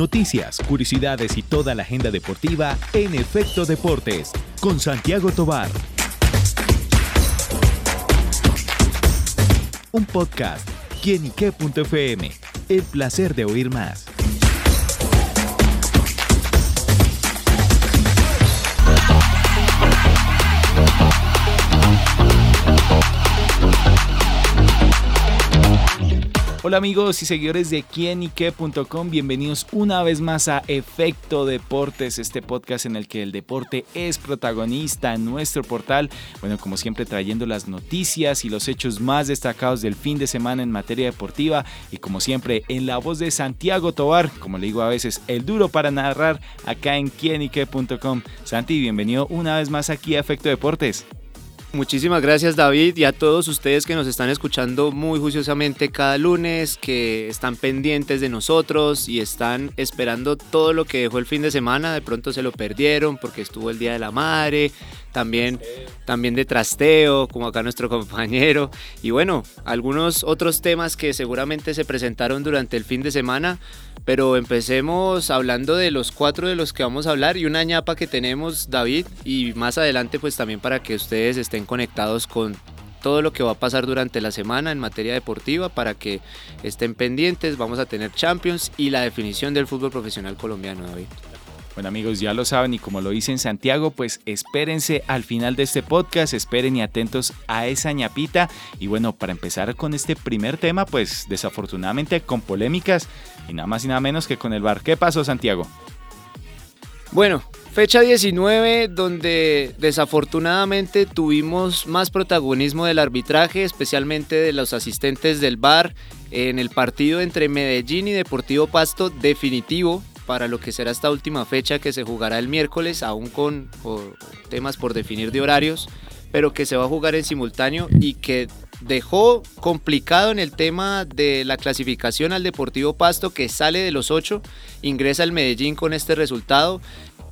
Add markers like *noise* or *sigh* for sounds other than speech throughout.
noticias, curiosidades y toda la agenda deportiva en Efecto Deportes con Santiago Tobar. Un podcast, quienique.fm. El placer de oír más. Hola amigos y seguidores de quienique.com, bienvenidos una vez más a Efecto Deportes, este podcast en el que el deporte es protagonista en nuestro portal. Bueno, como siempre trayendo las noticias y los hechos más destacados del fin de semana en materia deportiva y como siempre en la voz de Santiago Tobar, como le digo a veces, el duro para narrar acá en quienique.com. Santi, bienvenido una vez más aquí a Efecto Deportes. Muchísimas gracias David y a todos ustedes que nos están escuchando muy juiciosamente cada lunes, que están pendientes de nosotros y están esperando todo lo que dejó el fin de semana. De pronto se lo perdieron porque estuvo el Día de la Madre, también, también de trasteo, como acá nuestro *laughs* compañero. Y bueno, algunos otros temas que seguramente se presentaron durante el fin de semana. Pero empecemos hablando de los cuatro de los que vamos a hablar y una ñapa que tenemos, David, y más adelante pues también para que ustedes estén conectados con todo lo que va a pasar durante la semana en materia deportiva para que estén pendientes. Vamos a tener Champions y la definición del fútbol profesional colombiano, David. Bueno amigos, ya lo saben y como lo dice en Santiago, pues espérense al final de este podcast, esperen y atentos a esa ñapita. Y bueno, para empezar con este primer tema, pues desafortunadamente con polémicas y nada más y nada menos que con el bar. ¿Qué pasó Santiago? Bueno, fecha 19 donde desafortunadamente tuvimos más protagonismo del arbitraje, especialmente de los asistentes del bar en el partido entre Medellín y Deportivo Pasto definitivo para lo que será esta última fecha que se jugará el miércoles, aún con temas por definir de horarios, pero que se va a jugar en simultáneo y que dejó complicado en el tema de la clasificación al Deportivo Pasto, que sale de los ocho, ingresa al Medellín con este resultado,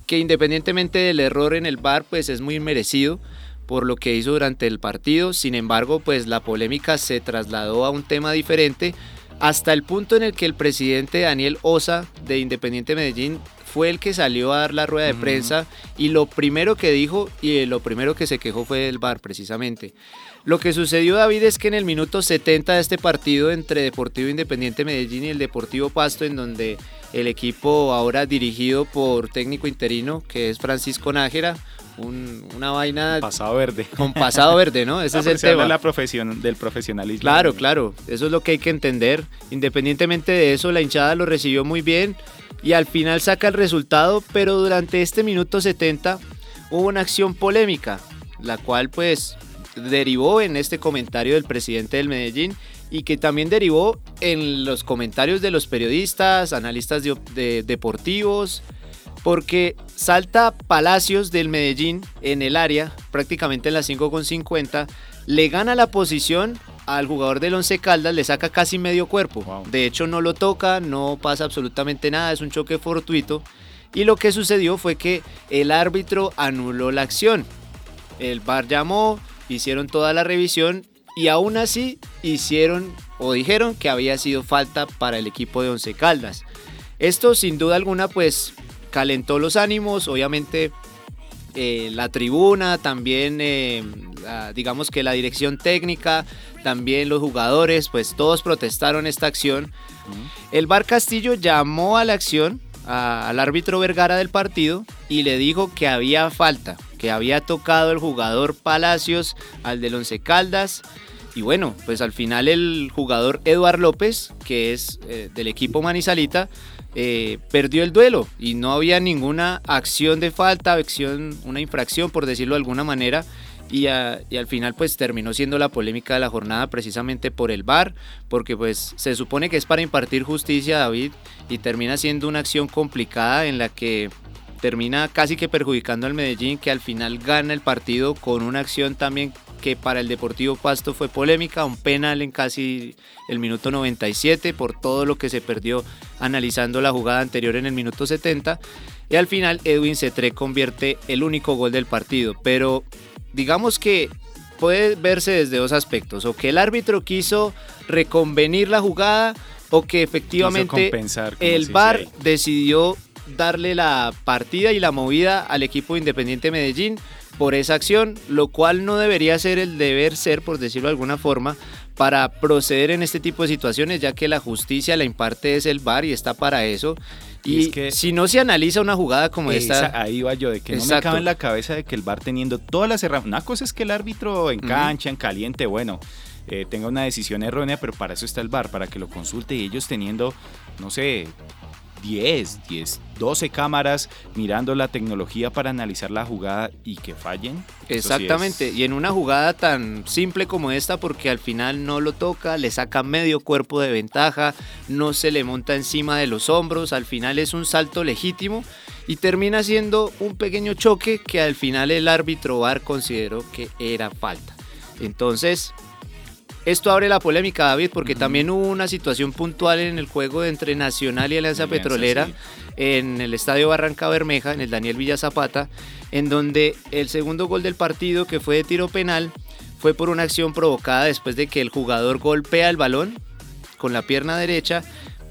que independientemente del error en el bar, pues es muy merecido por lo que hizo durante el partido. Sin embargo, pues la polémica se trasladó a un tema diferente hasta el punto en el que el presidente Daniel Osa de Independiente Medellín fue el que salió a dar la rueda de prensa y lo primero que dijo y lo primero que se quejó fue del bar precisamente. Lo que sucedió David es que en el minuto 70 de este partido entre Deportivo Independiente Medellín y el Deportivo Pasto en donde el equipo ahora dirigido por técnico interino que es Francisco Nájera una vaina. Pasado verde. Con pasado verde, ¿no? *laughs* Ese es el tema. la profesión, del profesionalismo. Claro, claro. Eso es lo que hay que entender. Independientemente de eso, la hinchada lo recibió muy bien y al final saca el resultado, pero durante este minuto 70 hubo una acción polémica, la cual pues derivó en este comentario del presidente del Medellín y que también derivó en los comentarios de los periodistas, analistas de deportivos, porque salta Palacios del Medellín en el área, prácticamente en la 5,50, le gana la posición al jugador del Once Caldas, le saca casi medio cuerpo. De hecho no lo toca, no pasa absolutamente nada, es un choque fortuito. Y lo que sucedió fue que el árbitro anuló la acción. El VAR llamó, hicieron toda la revisión y aún así hicieron o dijeron que había sido falta para el equipo de Once Caldas. Esto sin duda alguna pues calentó los ánimos, obviamente eh, la tribuna, también eh, digamos que la dirección técnica, también los jugadores, pues todos protestaron esta acción. El Bar Castillo llamó a la acción al árbitro Vergara del partido y le dijo que había falta, que había tocado el jugador Palacios al del Once Caldas. Y bueno, pues al final el jugador Eduard López, que es eh, del equipo Manizalita, eh, perdió el duelo y no había ninguna acción de falta, acción, una infracción por decirlo de alguna manera. Y, al final pues terminó siendo la polémica de la jornada precisamente por el VAR, porque pues se supone que es para impartir justicia David y termina siendo una acción complicada en la que termina casi que perjudicando al Medellín que al final gana el partido con una acción también que para el Deportivo Pasto fue polémica, un penal en casi el minuto 97 por todo lo que se perdió analizando la jugada anterior en el minuto 70 y al final Edwin Cetré convierte el único gol del partido, pero digamos que puede verse desde dos aspectos, o que el árbitro quiso reconvenir la jugada o que efectivamente el VAR decidió darle la partida y la movida al equipo Independiente Medellín por esa acción, lo cual no debería ser el deber ser, por decirlo de alguna forma, para proceder en este tipo de situaciones, ya que la justicia la imparte es el VAR y está para eso. Y, que si no se analiza una jugada como esta. Ahí va yo, de que no me cabe en la cabeza de que el VAR teniendo todas las herramientas. Una cosa es que el árbitro en cancha, en caliente, bueno, eh, tenga una decisión errónea, pero para eso está el VAR, para que lo consulte y ellos teniendo, no sé, 10, 10, 12 cámaras mirando la tecnología para analizar la jugada y que fallen. Exactamente, y en una jugada tan simple como esta, porque al final no lo toca, le saca medio cuerpo de ventaja, no se le monta encima de los hombros, al final es un salto legítimo y termina siendo un pequeño choque que al final el árbitro VAR consideró que era falta. Entonces, esto abre la polémica, David, porque también hubo una situación puntual en el juego entre Nacional y Alianza, Petrolera en el Estadio Barranca Bermeja, en el Daniel Villa Zapata, en donde el segundo gol del partido, que fue de tiro penal, fue por una acción provocada después de que el jugador golpea el balón con la pierna derecha,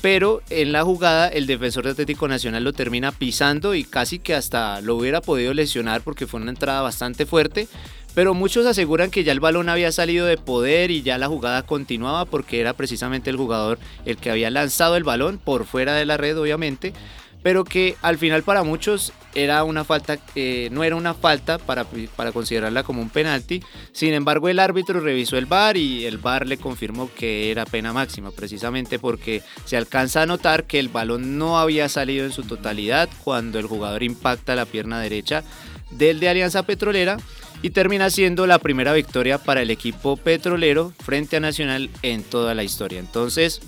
pero en la jugada el defensor de Atlético Nacional lo termina pisando y casi que hasta lo hubiera podido lesionar porque fue una entrada bastante fuerte pero muchos aseguran que ya el balón había salido de poder y ya la jugada continuaba porque era precisamente el jugador el que había lanzado el balón por fuera de la red, obviamente, pero que al final para muchos era una falta, eh, no era una falta para, para considerarla como un penalti. Sin embargo, el árbitro revisó el VAR y el VAR le confirmó que era pena máxima, precisamente porque se alcanza a notar que el balón no había salido en su totalidad cuando el jugador impacta la pierna derecha del de Alianza Petrolera y termina siendo la primera victoria para el equipo petrolero frente a Nacional en toda la historia. Entonces,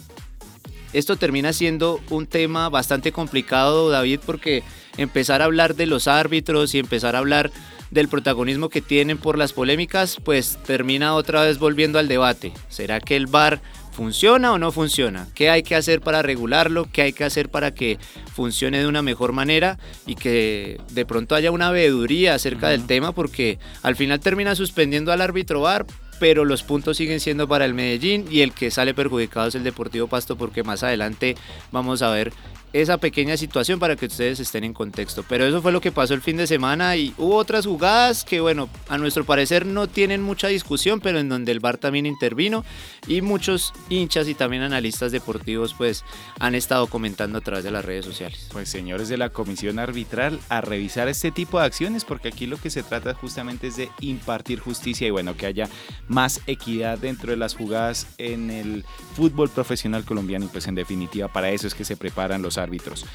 esto termina siendo un tema bastante complicado, David, porque empezar a hablar de los árbitros y empezar a hablar del protagonismo que tienen por las polémicas, pues termina otra vez volviendo al debate. ¿Será que el VAR ¿Funciona o no funciona? ¿Qué hay que hacer para regularlo? ¿Qué hay que hacer para que funcione de una mejor manera? Y que de pronto haya una veeduría acerca del tema porque al final termina suspendiendo al árbitro VAR pero los puntos siguen siendo para el Medellín y el que sale perjudicado es el Deportivo Pasto porque más adelante vamos a ver esa pequeña situación para que ustedes estén en contexto. Pero eso fue lo que pasó el fin de semana y hubo otras jugadas que, bueno, a nuestro parecer no tienen mucha discusión, pero en donde el VAR también intervino y muchos hinchas y también analistas deportivos pues han estado comentando a través de las redes sociales. Pues señores de la comisión arbitral, a revisar este tipo de acciones porque aquí lo que se trata justamente es de impartir justicia y bueno, que haya más equidad dentro de las jugadas en el fútbol profesional colombiano y pues en definitiva para eso es que se preparan los árbitros.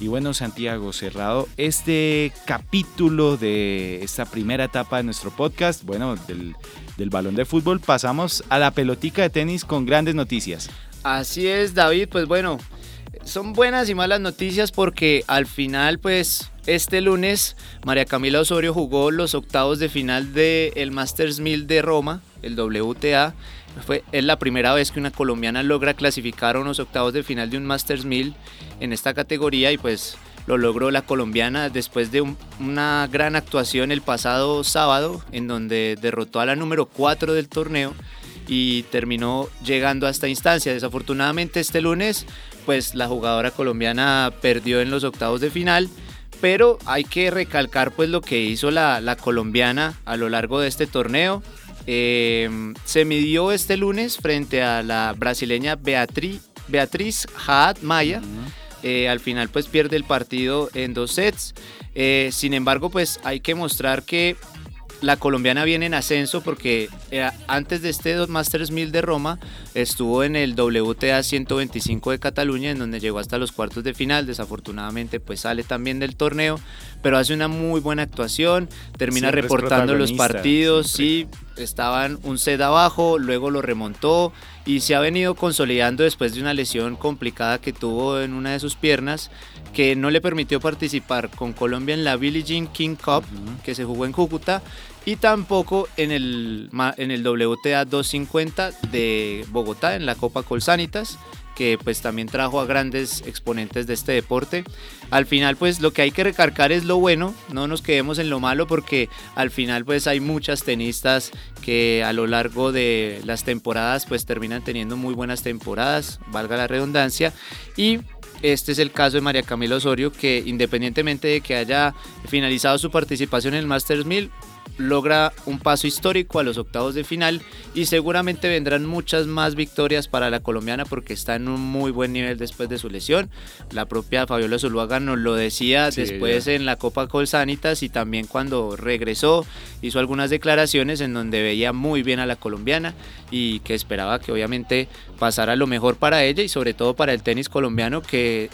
Y bueno, Santiago, cerrado este capítulo de esta primera etapa de nuestro podcast, bueno, del, del balón de fútbol, pasamos a la pelotica de tenis con grandes noticias. Así es, David, pues bueno, son buenas y malas noticias porque al final, pues, este lunes María Camila Osorio jugó los octavos de final del el Masters 1000 de Roma, el WTA, fue, es la primera vez que una colombiana logra clasificar a unos octavos de final de un Masters 1000 en esta categoría y pues lo logró la colombiana después de una gran actuación el pasado sábado en donde derrotó a la número 4 del torneo y terminó llegando a esta instancia. Desafortunadamente este lunes pues la jugadora colombiana perdió en los octavos de final pero hay que recalcar pues lo que hizo la, la colombiana a lo largo de este torneo Em, se midió este lunes frente a la brasileña Beatriz, Beatriz Haad Maya. Eh, al final pues pierde el partido en dos sets. Eh, sin embargo pues hay que mostrar que la colombiana viene en ascenso porque eh, antes de este Masters 1000 de Roma estuvo en el WTA 125 de Cataluña en donde llegó hasta los cuartos de final. Desafortunadamente pues sale también del torneo, pero hace una muy buena actuación, termina reportando los partidos, sí, estaban un set abajo, luego lo remontó y se ha venido consolidando después de una lesión complicada que tuvo en una de sus piernas que no le permitió participar con Colombia en la Billie Jean King Cup que se jugó en Cúcuta y tampoco en el, en el WTA 250 de Bogotá, en la Copa Colsanitas que pues también trajo a grandes exponentes de este deporte. Al final pues lo que hay que recargar es lo bueno, no nos quedemos en lo malo porque al final pues hay muchas tenistas que a lo largo de las temporadas pues terminan teniendo muy buenas temporadas, valga la redundancia, y este es el caso de María Camila Osorio que independientemente de que haya finalizado su participación en el Masters 1000, logra un paso histórico a los octavos de final y seguramente vendrán muchas más victorias para la colombiana porque está en un muy buen nivel después de su lesión. La propia Fabiola Zuluaga nos lo decía después en la Copa Colsanitas y también cuando regresó hizo algunas declaraciones en donde veía muy bien a la colombiana y que esperaba que obviamente pasara lo mejor para ella y sobre todo para el tenis colombiano que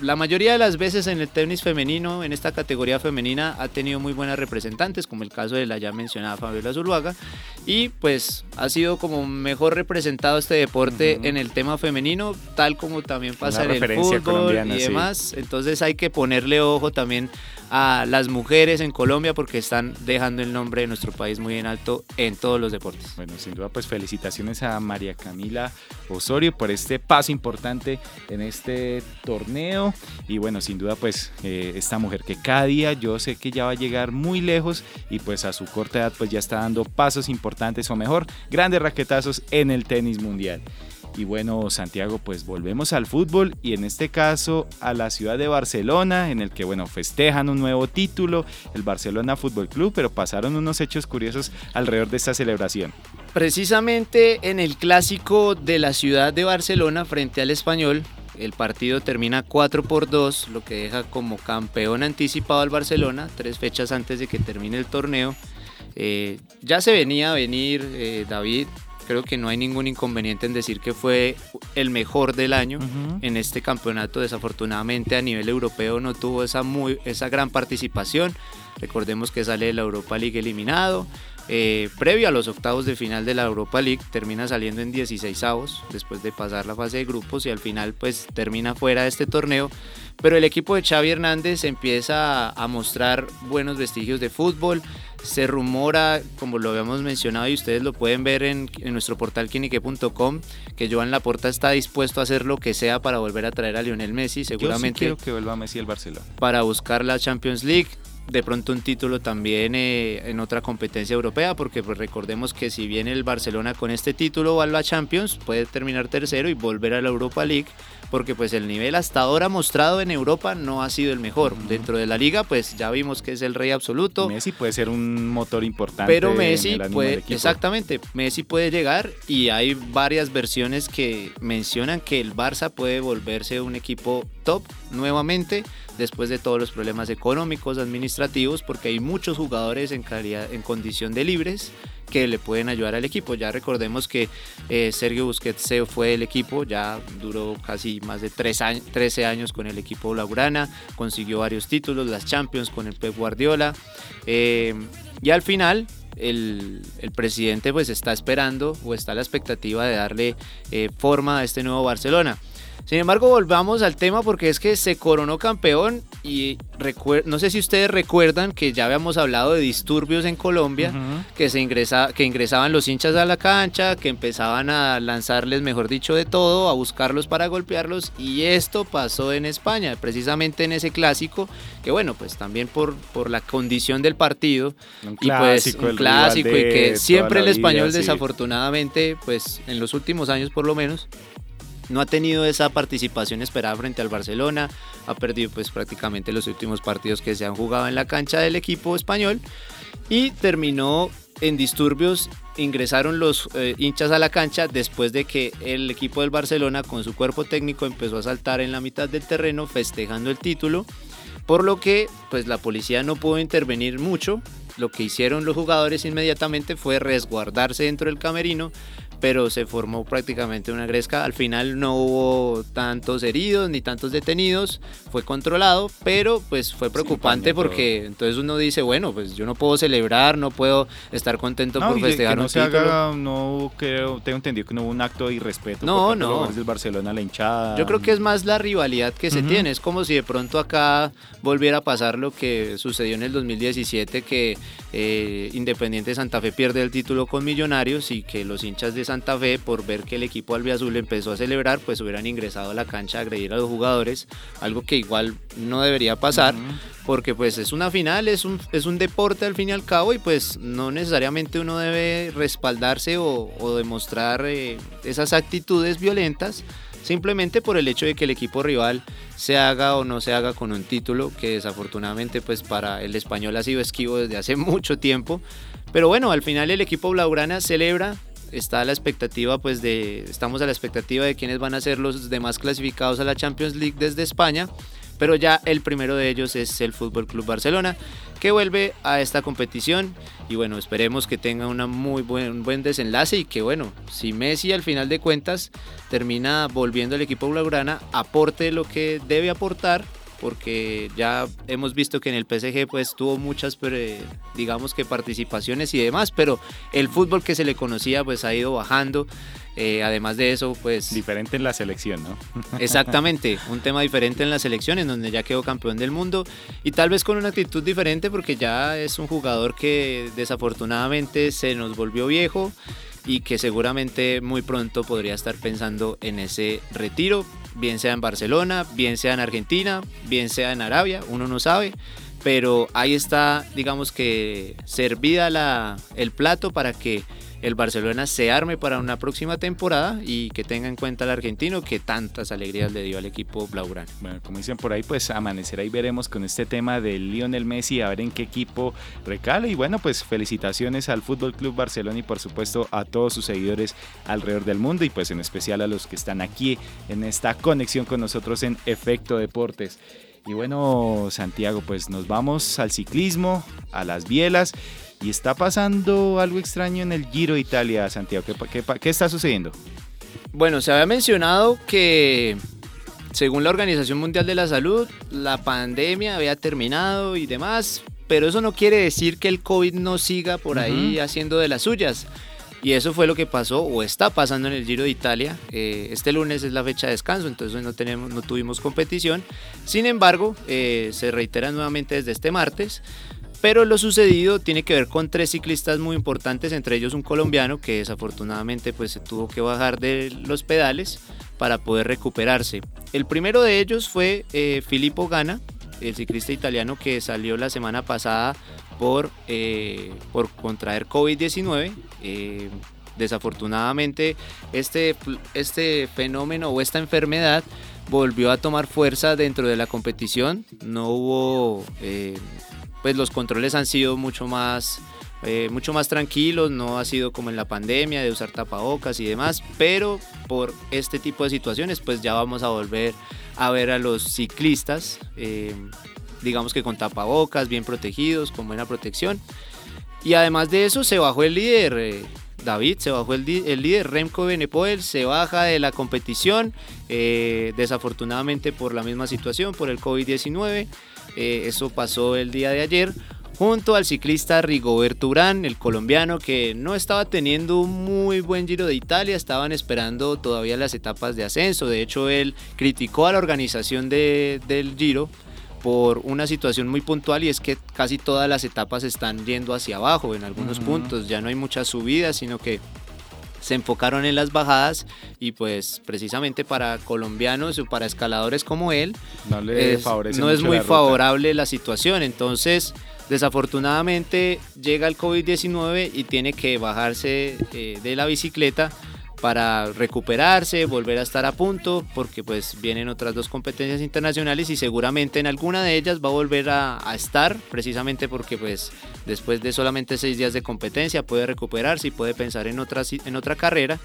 la mayoría de las veces en el tenis femenino, en esta categoría femenina, ha tenido muy buenas representantes, como el caso de la ya mencionada Fabiola Zuluaga, y pues ha sido como mejor representado este deporte en el tema femenino, tal como también pasa en el fútbol y demás. Entonces hay que ponerle ojo también a las mujeres en Colombia porque están dejando el nombre de nuestro país muy en alto en todos los deportes. Bueno, sin duda pues felicitaciones a María Camila Osorio por este paso importante en este torneo y bueno, sin duda pues eh, esta mujer que cada día yo sé que ya va a llegar muy lejos y pues a su corta edad pues ya está dando pasos importantes o mejor, grandes raquetazos en el tenis mundial. Y bueno, Santiago, pues volvemos al fútbol y en este caso a la ciudad de Barcelona, en el que, bueno, festejan un nuevo título, el Barcelona Fútbol Club, pero pasaron unos hechos curiosos alrededor de esta celebración. Precisamente en el clásico de la ciudad de Barcelona frente al español, el partido termina 4 por 2, lo que deja como campeón anticipado al Barcelona, tres fechas antes de que termine el torneo. Eh, ya se venía a venir eh, David creo que no hay ningún inconveniente en decir que fue el mejor del año en este campeonato. Desafortunadamente a nivel europeo no tuvo esa, muy, esa gran participación. Recordemos que sale de la Europa League eliminado. Eh, previo a los octavos de final de la Europa League termina saliendo en 16 avos después de pasar la fase de grupos y al final pues termina fuera de este torneo pero el equipo de Xavi Hernández empieza a mostrar buenos vestigios de fútbol se rumora, como lo habíamos mencionado y ustedes lo pueden ver en, nuestro portal quinique.com, que Joan Laporta está dispuesto a hacer lo que sea para volver a traer a Lionel Messi, seguramente. Yo quiero que vuelva Messi al Barcelona. Para buscar la Champions League de pronto un título también eh, en otra competencia europea, porque pues recordemos que si viene el Barcelona con este título va a la Champions, puede terminar tercero y volver a la Europa League, porque pues el nivel hasta ahora mostrado en Europa no ha sido el mejor. Dentro de la liga pues ya vimos que es el rey absoluto. Messi puede ser un motor importante. Pero Messi puede, exactamente, Messi puede llegar y hay varias versiones que mencionan que el Barça puede volverse un equipo top nuevamente después de todos los problemas económicos, administrativos, porque hay muchos jugadores en, calidad, en condición de libres que le pueden ayudar al equipo. Ya recordemos que eh, Sergio Busquets fue del equipo, ya duró casi más de 13 años con el equipo Laurana, consiguió varios títulos, las Champions con el Pep Guardiola. Eh, y al final el, presidente pues está esperando o está a la expectativa de darle eh, forma a este nuevo Barcelona. Sin embargo, volvamos al tema porque es que se coronó campeón y no sé si ustedes recuerdan que ya habíamos hablado de disturbios en Colombia, que, se ingresa que ingresaban los hinchas a la cancha, que empezaban a lanzarles, mejor dicho, de todo, a buscarlos para golpearlos y esto pasó en España, precisamente en ese clásico, que bueno, pues también por, por la condición del partido un y pues un clásico y que siempre el español desafortunadamente, pues en los últimos años por lo menos, no ha tenido esa participación esperada frente al Barcelona, ha perdido pues prácticamente los últimos partidos que se han jugado en la cancha del equipo español y terminó en disturbios ingresaron los eh, hinchas a la cancha después de que el equipo del Barcelona con su cuerpo técnico empezó a saltar en la mitad del terreno festejando el título, por lo que pues la policía no pudo intervenir mucho. Lo que hicieron los jugadores inmediatamente fue resguardarse dentro del camerino, pero se formó prácticamente una gresca. Al final no hubo tantos heridos ni tantos detenidos, fue controlado, pero pues fue preocupante porque entonces uno dice, bueno, pues yo no puedo celebrar, no puedo estar contento por festejar no un se título. Haga, no creo, tengo entendido que no hubo un acto de irrespeto no, por no. del Barcelona la hinchada. Yo creo que es más la rivalidad que se tiene, es como si de pronto acá volviera a pasar lo que sucedió en el 2017 que eh, Independiente Santa Fe pierde el título con Millonarios y que los hinchas de Santa Fe, por ver que el equipo albiazul empezó a celebrar, pues hubieran ingresado a la cancha a agredir a los jugadores, algo que igual no debería pasar, porque pues es una final, es un, es un deporte al fin y al cabo y pues no necesariamente uno debe respaldarse o, demostrar eh, esas actitudes violentas simplemente por el hecho de que el equipo rival se haga o no se haga con un título que desafortunadamente pues para el español ha sido esquivo desde hace *laughs* mucho tiempo. Pero bueno, al final el equipo blaugrana celebra, está la expectativa pues de estamos a la expectativa de quiénes van a ser los demás clasificados a la Champions League desde España, pero ya el primero de ellos es el Fútbol Club Barcelona que vuelve a esta competición y bueno, esperemos que tenga una muy buen, buen desenlace y que bueno, si Messi al final de cuentas termina volviendo al equipo blaugrana, aporte lo que debe aportar porque ya hemos visto que en el PSG pues tuvo muchas digamos que participaciones y demás, pero el fútbol que se le conocía pues ha ido bajando eh, además de eso, pues... Diferente en la selección, ¿no? *laughs* Exactamente, un tema diferente en la selección, en donde ya quedó campeón del mundo y tal vez con una actitud diferente porque ya es un jugador que desafortunadamente se nos volvió viejo y que seguramente muy pronto podría estar pensando en ese retiro, bien sea en Barcelona, bien sea en Argentina, bien sea en Arabia, uno no sabe, pero ahí está, digamos que servida la, el plato para que el Barcelona se arme para una próxima temporada y que tenga en cuenta al argentino que tantas alegrías le dio al equipo blaugrana. Bueno, como dicen por ahí, pues amanecerá y veremos con este tema de Lionel Messi a ver en qué equipo recale y bueno, pues felicitaciones al Fútbol Club Barcelona y por supuesto a todos sus seguidores alrededor del mundo y pues en especial a los que están aquí en esta conexión con nosotros en Efecto Deportes. Y bueno, Santiago, pues nos vamos al ciclismo, a las bielas y está pasando algo extraño en el Giro de Italia, Santiago. ¿Qué, qué, está sucediendo? Bueno, se había mencionado que según la Organización Mundial de la Salud, la pandemia había terminado y demás, pero eso no quiere decir que el COVID no siga por ahí haciendo de las suyas. Y eso fue lo que pasó o está pasando en el Giro de Italia. Eh, este lunes es la fecha de descanso, entonces no, tenemos, no tuvimos competición. Sin embargo, eh, se reitera nuevamente desde este martes. Pero lo sucedido tiene que ver con tres ciclistas muy importantes, entre ellos un colombiano que desafortunadamente pues se tuvo que bajar de los pedales para poder recuperarse. El primero de ellos fue eh, Filippo Gana, el ciclista italiano que salió la semana pasada por, eh, por contraer COVID-19. Eh, desafortunadamente este, este fenómeno o esta enfermedad volvió a tomar fuerza dentro de la competición. No hubo pues los controles han sido mucho más, eh, mucho más tranquilos, no ha sido como en la pandemia de usar tapabocas y demás, pero por este tipo de situaciones pues ya vamos a volver a ver a los ciclistas, eh, digamos que con tapabocas, bien protegidos, con buena protección. Y además de eso se bajó el líder. Eh, David se bajó el, líder, Remco Benepoel se baja de la competición, desafortunadamente por la misma situación, por el COVID-19. Eh, eso pasó el día de ayer junto al ciclista Rigoberto Urán, el colombiano que no estaba teniendo un muy buen Giro de Italia, estaban esperando todavía las etapas de ascenso, de hecho él criticó a la organización del Giro por una situación muy puntual y es que casi todas las etapas están yendo hacia abajo en algunos puntos, ya no hay muchas subidas, sino que se enfocaron en las bajadas y pues precisamente para colombianos o para escaladores como él no, le es, no es muy favorable la situación. Entonces, desafortunadamente llega el COVID-19 y tiene que bajarse eh, de la bicicleta para recuperarse, volver a estar a punto, porque pues vienen otras dos competencias internacionales y seguramente en alguna de ellas va a volver a, estar, precisamente porque pues después de solamente seis días de competencia puede recuperarse y puede pensar en otra, en otra carrera,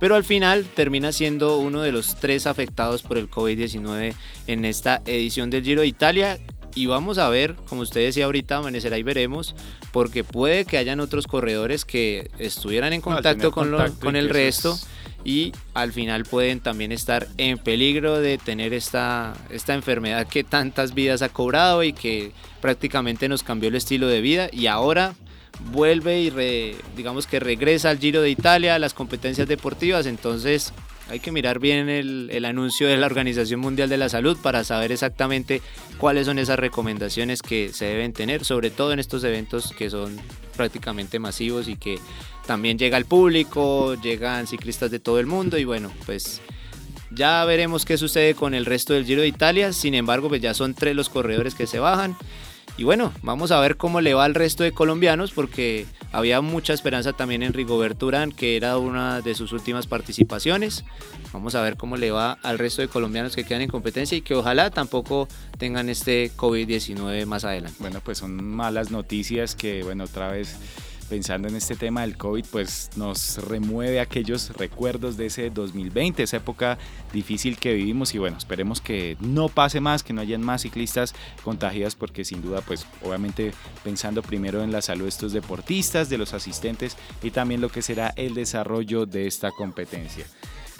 pero al final termina siendo uno de los tres afectados por el COVID-19 en esta edición del Giro de Italia y vamos a ver, como usted decía ahorita, amanecerá y veremos, porque puede que hayan otros corredores que estuvieran en contacto, con, con el resto y al final pueden también estar en peligro de tener esta, esta enfermedad que tantas vidas ha cobrado y que prácticamente nos cambió el estilo de vida y ahora vuelve y digamos que regresa al Giro de Italia, a las competencias deportivas, entonces hay que mirar bien el, el, anuncio de la Organización Mundial de la Salud para saber exactamente cuáles son esas recomendaciones que se deben tener, sobre todo en estos eventos que son prácticamente masivos y que también llega el público, llegan ciclistas de todo el mundo y bueno, pues ya veremos qué sucede con el resto del Giro de Italia, sin embargo pues ya son tres los corredores que se bajan. Y bueno, vamos a ver cómo le va al resto de colombianos porque había mucha esperanza también en Rigoberto Urán, que era una de sus últimas participaciones. Vamos a ver cómo le va al resto de colombianos que quedan en competencia y que ojalá tampoco tengan este COVID-19 más adelante. Bueno, pues son malas noticias que, bueno, otra vez pensando en este tema del COVID, pues nos remueve aquellos recuerdos de ese 2020, esa época difícil que vivimos y bueno, esperemos que no pase más, que no hayan más ciclistas contagiados porque sin duda, pues obviamente pensando primero en la salud de estos deportistas, de los asistentes y también lo que será el desarrollo de esta competencia.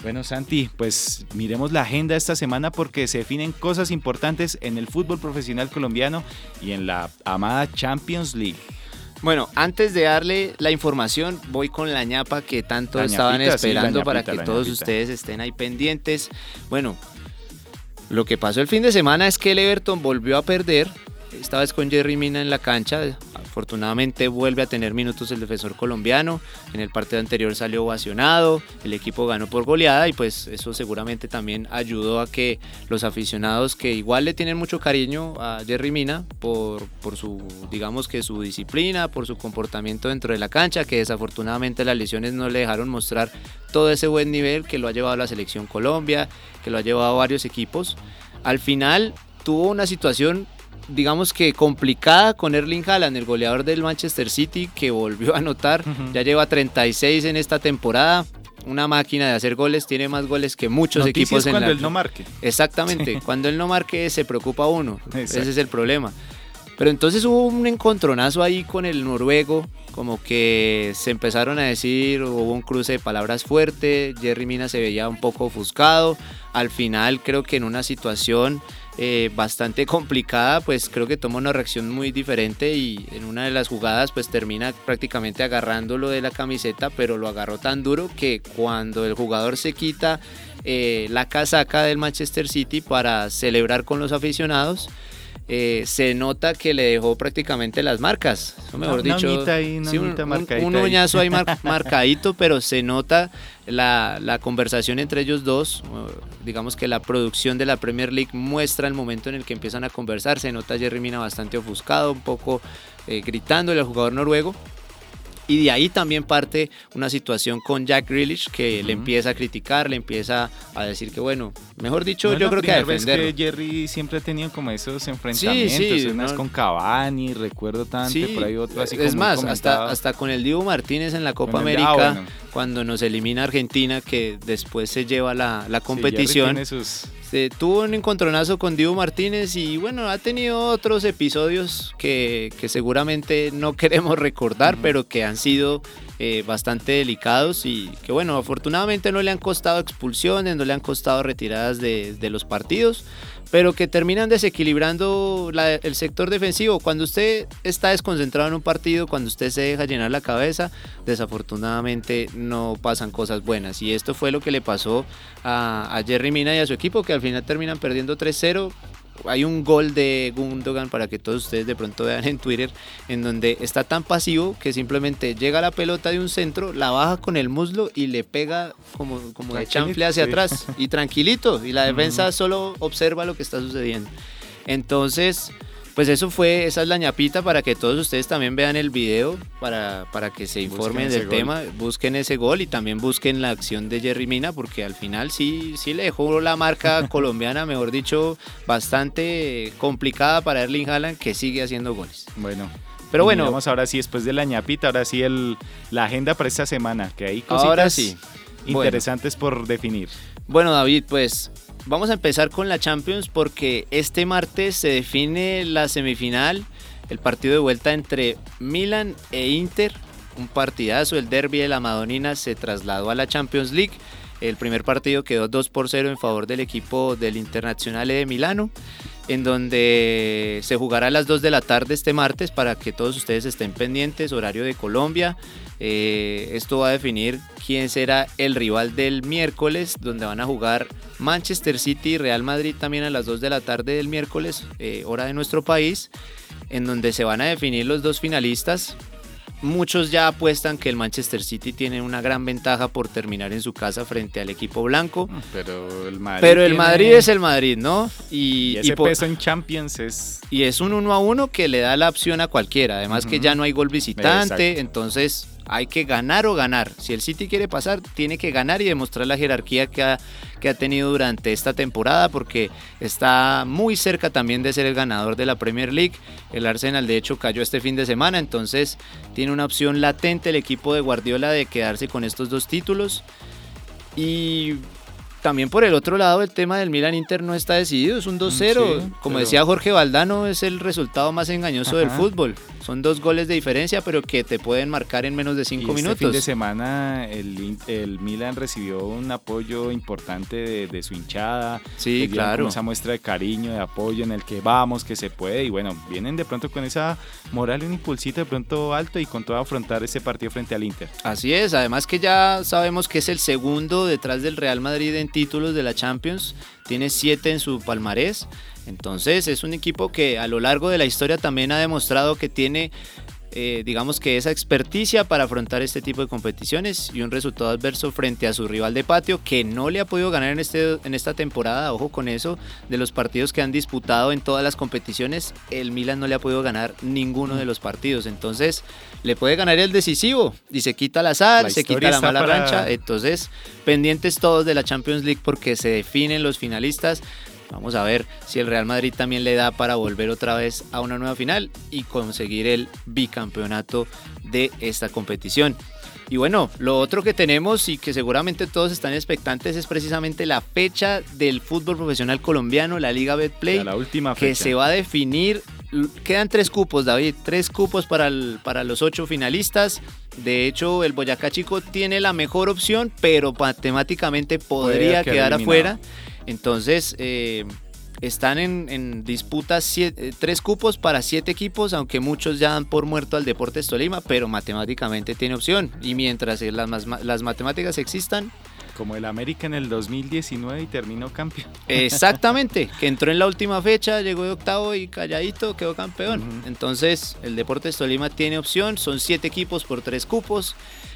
Bueno, Santi, pues miremos la agenda esta semana porque se definen cosas importantes en el fútbol profesional colombiano y en la amada Champions League. Bueno, antes de darle la información, voy con la ñapa que tanto estaban esperando para que todos ustedes estén ahí pendientes. Bueno, lo que pasó el fin de semana es que el Everton volvió a perder, esta vez con Jerry Mina en la cancha, Afortunadamente vuelve a tener minutos el defensor colombiano. En el partido anterior salió ovacionado, el equipo ganó por goleada y pues eso seguramente también ayudó a que los aficionados que igual le tienen mucho cariño a Jerry Mina por, por su, digamos que su disciplina, por su comportamiento dentro de la cancha, que desafortunadamente las lesiones no le dejaron mostrar todo ese buen nivel que lo ha llevado a la selección Colombia, que lo ha llevado a varios equipos. Al final tuvo una situación digamos que complicada con Erling Haaland, el goleador del Manchester City, que volvió a anotar, ya lleva 36 en esta temporada. Una máquina de hacer goles, tiene más goles que muchos equipos en cuando él no marque. Exactamente, cuando él no marque se preocupa uno, ese es el problema. Pero entonces hubo un encontronazo ahí con el noruego, como que se empezaron a decir, hubo un cruce de palabras fuerte, Jerry Mina se veía un poco ofuscado, al final creo que en una situación eh, bastante *laughs* complicada, pues creo que toma una reacción muy diferente y en una de las jugadas pues termina prácticamente agarrándolo de la camiseta, pero lo agarró tan duro que cuando el jugador se quita eh, la casaca del Manchester City para celebrar con los aficionados, eh, se nota que le dejó prácticamente las marcas. mejor dicho, un, uñazo ahí *laughs* marcadito, pero se nota la, conversación entre ellos dos. Digamos que la producción de la Premier League muestra el momento en el que empiezan a conversar. Se nota a Jerry Mina bastante ofuscado, un poco eh, gritándole al jugador noruego. Y de ahí también parte una situación con Jack Grealish que le empieza a criticar, le empieza a decir que, bueno, mejor dicho, yo creo que a defender. que Jerry siempre ha tenido como esos enfrentamientos, sí, sí, unas con Cavani, recuerdo tanto, por ahí otro así Es más, hasta, hasta con el Diego Martínez en la Copa América, ah, cuando nos elimina Argentina, que después se lleva la, la competición. Este, tuvo un encontronazo con Diego Martínez y bueno, ha tenido otros episodios que, seguramente no *laughs* queremos recordar, pero que han sido eh, bastante delicados y que bueno, afortunadamente no le han costado expulsiones, no le han costado retiradas de, de los partidos pero que terminan desequilibrando el sector defensivo. Cuando usted está desconcentrado en un partido, cuando usted se deja llenar la cabeza, desafortunadamente no pasan cosas buenas. Y esto fue lo que le pasó a, a Jerry Mina y a su equipo, que al final terminan perdiendo 3-0 hay un gol de Gundogan para que todos ustedes de pronto vean en Twitter, en donde está tan pasivo que simplemente llega la pelota de un centro, la baja con el muslo y le pega como, como de chanfle hacia atrás y tranquilito. Y la defensa solo observa lo que está sucediendo. Entonces, pues eso fue, esa es la ñapita para que todos ustedes también vean el video, para, para que se informen del tema, busquen ese gol y también busquen la acción de Jerry Mina, porque al final sí, sí le dejó la marca *laughs* colombiana, mejor dicho, bastante complicada para Erling Haaland, que sigue haciendo goles. Bueno. Pero bueno. Vamos ahora sí, después de la ñapita, ahora sí el, la agenda para esta semana, que hay cositas ahora sí. interesantes por definir. Bueno, David, pues vamos a empezar con la Champions porque este martes se define la semifinal, el partido de vuelta entre Milan e Inter. Un partidazo, el derby de la Madonina se trasladó a la Champions League. El primer partido quedó 2 por 0 en favor del equipo del Internazionale de Milano, en donde se jugará a las 2 de la tarde este martes para que todos ustedes estén pendientes, horario de Colombia. Eh, esto va a definir quién será el rival del miércoles, donde van a jugar Manchester City y Real Madrid también a las 2 de la tarde del miércoles, eh, hora de nuestro país, en donde se van a definir los dos finalistas. Muchos ya apuestan que el Manchester City tiene una gran ventaja por terminar en su casa frente al equipo blanco. Mm, pero el Madrid, Pero el Madrid es el Madrid, ¿no? Y, ese peso en Champions es... Y es un 1 a 1 que le da la opción a cualquiera. Además que ya no hay gol visitante, entonces hay que ganar o ganar. Si el City quiere pasar, tiene que ganar y demostrar la jerarquía que ha, que ha tenido durante esta temporada, porque está muy cerca también de ser el ganador de la Premier League. El Arsenal, de hecho, cayó este fin de semana, entonces tiene una opción latente el equipo de Guardiola de quedarse con estos dos títulos. Y también por el otro lado, el tema del Milan Inter no está decidido, es un 2-0. Como decía Jorge Valdano, es el resultado más engañoso del fútbol. Son dos goles de diferencia, pero que te pueden marcar en menos de cinco y minutos. Este fin de semana el, el Milan recibió un apoyo importante de, su hinchada. Sí, claro. esa muestra de cariño, de apoyo en el que vamos, que se puede. Y bueno, vienen de pronto con esa moral y un impulsito de pronto alto y con todo afrontar ese partido frente al Inter. Así es, además que ya sabemos que es el segundo detrás del Real Madrid en títulos de la Champions. Tiene siete en su palmarés. Entonces es un equipo que a lo largo de la historia también ha demostrado que tiene eh, digamos que esa experticia para afrontar este tipo de competiciones y un resultado adverso frente a su rival de patio que no le ha podido ganar en, este, en esta temporada, ojo con eso, de los partidos que han disputado en todas las competiciones, el Milan no le ha podido ganar ninguno de los partidos, entonces le puede ganar el decisivo y se quita la sal, se quita la mala rancha, entonces pendientes todos de la Champions League porque se definen los finalistas. Vamos a ver si el Real Madrid también le da para volver otra vez a una nueva final y conseguir el bicampeonato de esta competición. Y bueno, lo otro que tenemos y que seguramente todos están expectantes es precisamente la fecha del fútbol profesional colombiano, la Liga Betplay, la última que se va a definir. Quedan tres cupos, David, tres cupos para, para los ocho finalistas. De hecho, el Boyacá Chico tiene la mejor opción, pero matemáticamente podría, quedar afuera. Entonces, eh, están en, disputa eh, tres cupos para siete equipos, aunque muchos ya dan por muerto al Deportes Tolima, pero matemáticamente tiene opción. Y mientras las, las matemáticas existan, como el América en el 2019 y terminó campeón. *laughs* Exactamente, que entró en la última fecha, llegó de octavo y calladito quedó campeón. Entonces, el Deportes Tolima tiene opción, son siete equipos por tres cupos.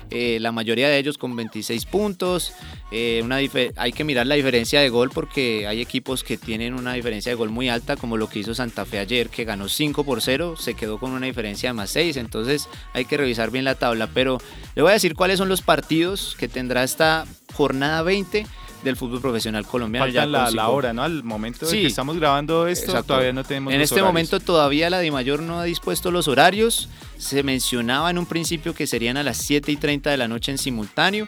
Eh, la mayoría de ellos con 26 puntos. Eh, una hay que mirar la diferencia de gol porque hay equipos que tienen una diferencia de gol muy alta, como lo que hizo Santa Fe ayer, que ganó 5 por 0, se quedó con una diferencia de más 6, entonces hay que revisar bien la tabla. Pero le voy a decir cuáles son los partidos que tendrá esta jornada 20 del fútbol profesional colombiano. Falta la, la, hora, ¿no? Al momento de que estamos grabando esto, todavía no tenemos En este momento todavía la Mayor no ha dispuesto los horarios. Se mencionaba en un principio que serían a las 7 y 30 de la noche en simultáneo,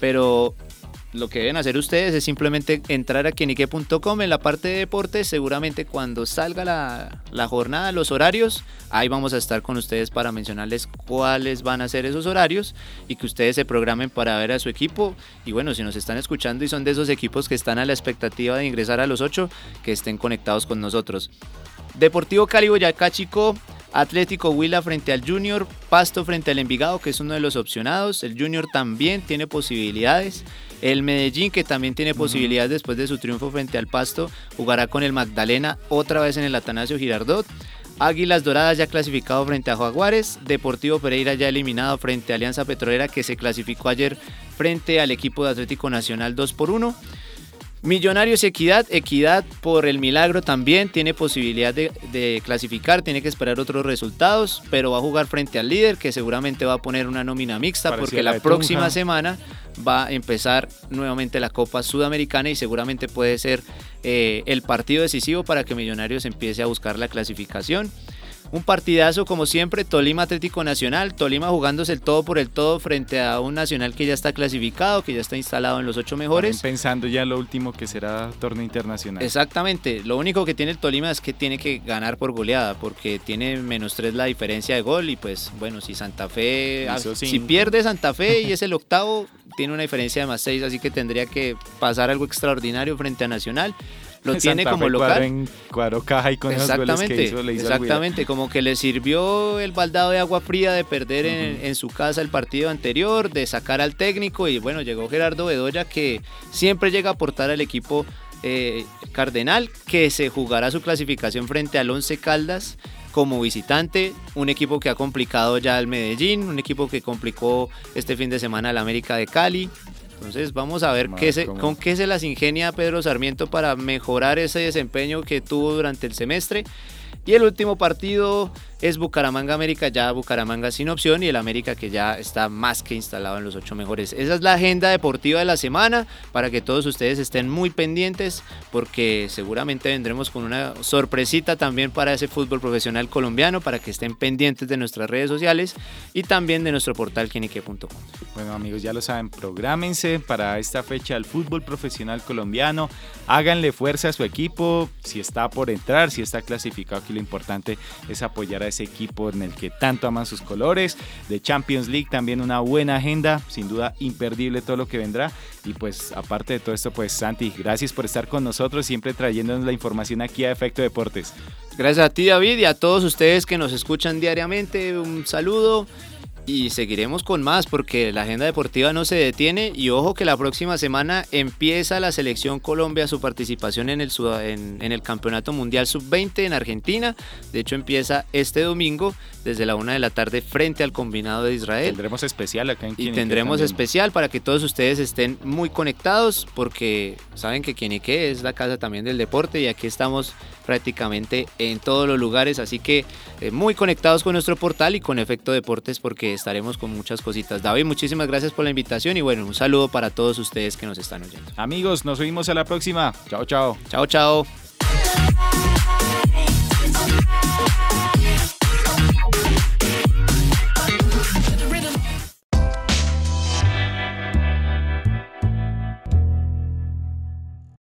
pero lo que deben hacer ustedes es simplemente entrar a quienique.com en la parte de deportes. Seguramente cuando salga la, la, jornada, los horarios, ahí vamos a estar con ustedes para mencionarles cuáles van a ser esos horarios y que ustedes se programen para ver a su equipo. Y bueno, si nos están escuchando y son de esos equipos que están a la expectativa de ingresar a los ocho, que estén conectados con nosotros. Deportivo Cali Boyacá Chico Atlético Huila frente al Junior, Pasto frente al Envigado, que es uno de los opcionados. El Junior también tiene posibilidades. El Medellín, que también tiene posibilidades después de su triunfo frente al Pasto, jugará con el Magdalena otra vez en el Atanasio Girardot. Águilas Doradas ya clasificado frente a Jaguares. Deportivo Pereira ya eliminado frente a Alianza Petrolera, que se clasificó ayer frente al equipo de Atlético Nacional 2 por 1. Millonarios Equidad, Equidad por el milagro también tiene posibilidad de, clasificar, tiene que esperar otros resultados, pero va a jugar frente al líder que seguramente va a poner una nómina mixta porque la, próxima semana va a empezar nuevamente la Copa Sudamericana y seguramente puede ser eh, el partido decisivo para que Millonarios empiece a buscar la clasificación. Un partidazo como siempre, Tolima Atlético Nacional, Tolima jugándose el todo por el todo frente a un Nacional que ya está clasificado, que ya está instalado en los ocho mejores. pensando ya en lo último que será torneo internacional. Exactamente, lo único que tiene el Tolima es que tiene que ganar por goleada, porque tiene menos tres la diferencia de gol y pues bueno, si Santa Fe, ah, si pierde Santa Fe y es el octavo, *laughs* tiene una diferencia de más seis, así que tendría que pasar algo extraordinario frente a Nacional lo *laughs* tiene como local. En caja y con exactamente, exactamente, como que le sirvió el baldado de agua fría de perder en, su casa el partido anterior, de sacar al técnico y bueno, llegó Gerardo Bedoya que siempre llega a aportar al equipo eh, Cardenal, que se jugará su clasificación frente al Once Caldas como visitante, un equipo que ha complicado ya al Medellín, un equipo que complicó este fin de semana al América de Cali, entonces vamos a ver qué se, con qué se las ingenia Pedro Sarmiento para mejorar ese desempeño que tuvo durante el semestre. Y el último partido es Bucaramanga América, ya Bucaramanga sin opción y el América que ya está más que instalado en los ocho mejores. Esa es la agenda deportiva de la semana para que todos ustedes estén muy pendientes porque seguramente vendremos con una sorpresita también para ese fútbol profesional colombiano para que estén pendientes de nuestras redes sociales y también de nuestro portal quinique.com. Bueno amigos, ya lo saben, prográmense para esta fecha del fútbol profesional colombiano, háganle fuerza a su equipo, si está por entrar, si está clasificado, aquí lo importante es apoyar a ese equipo en el que tanto aman sus colores. De Champions League también una buena agenda, sin duda imperdible todo lo que vendrá. Y pues aparte de todo esto, pues Santi, gracias por estar con nosotros, siempre trayéndonos la información aquí a Efecto Deportes. Gracias a ti David y a todos ustedes que nos escuchan diariamente. Un saludo y seguiremos con más porque la agenda deportiva no se detiene y ojo que la próxima semana empieza la selección Colombia su participación en el, en, el Campeonato Mundial Sub-20 en Argentina. De hecho empieza este domingo desde la una de la tarde frente al combinado de Israel. Tendremos especial acá en Y tendremos especial para que todos ustedes estén muy conectados porque saben que Quienique es la casa también del deporte y aquí estamos prácticamente en todos los lugares, así que eh, muy conectados con nuestro portal y con Efecto Deportes porque estaremos con muchas cositas. David, muchísimas gracias por la invitación y bueno, un saludo para todos ustedes que nos están oyendo. Amigos, nos vemos a la próxima. Chao, chao. Chao, chao.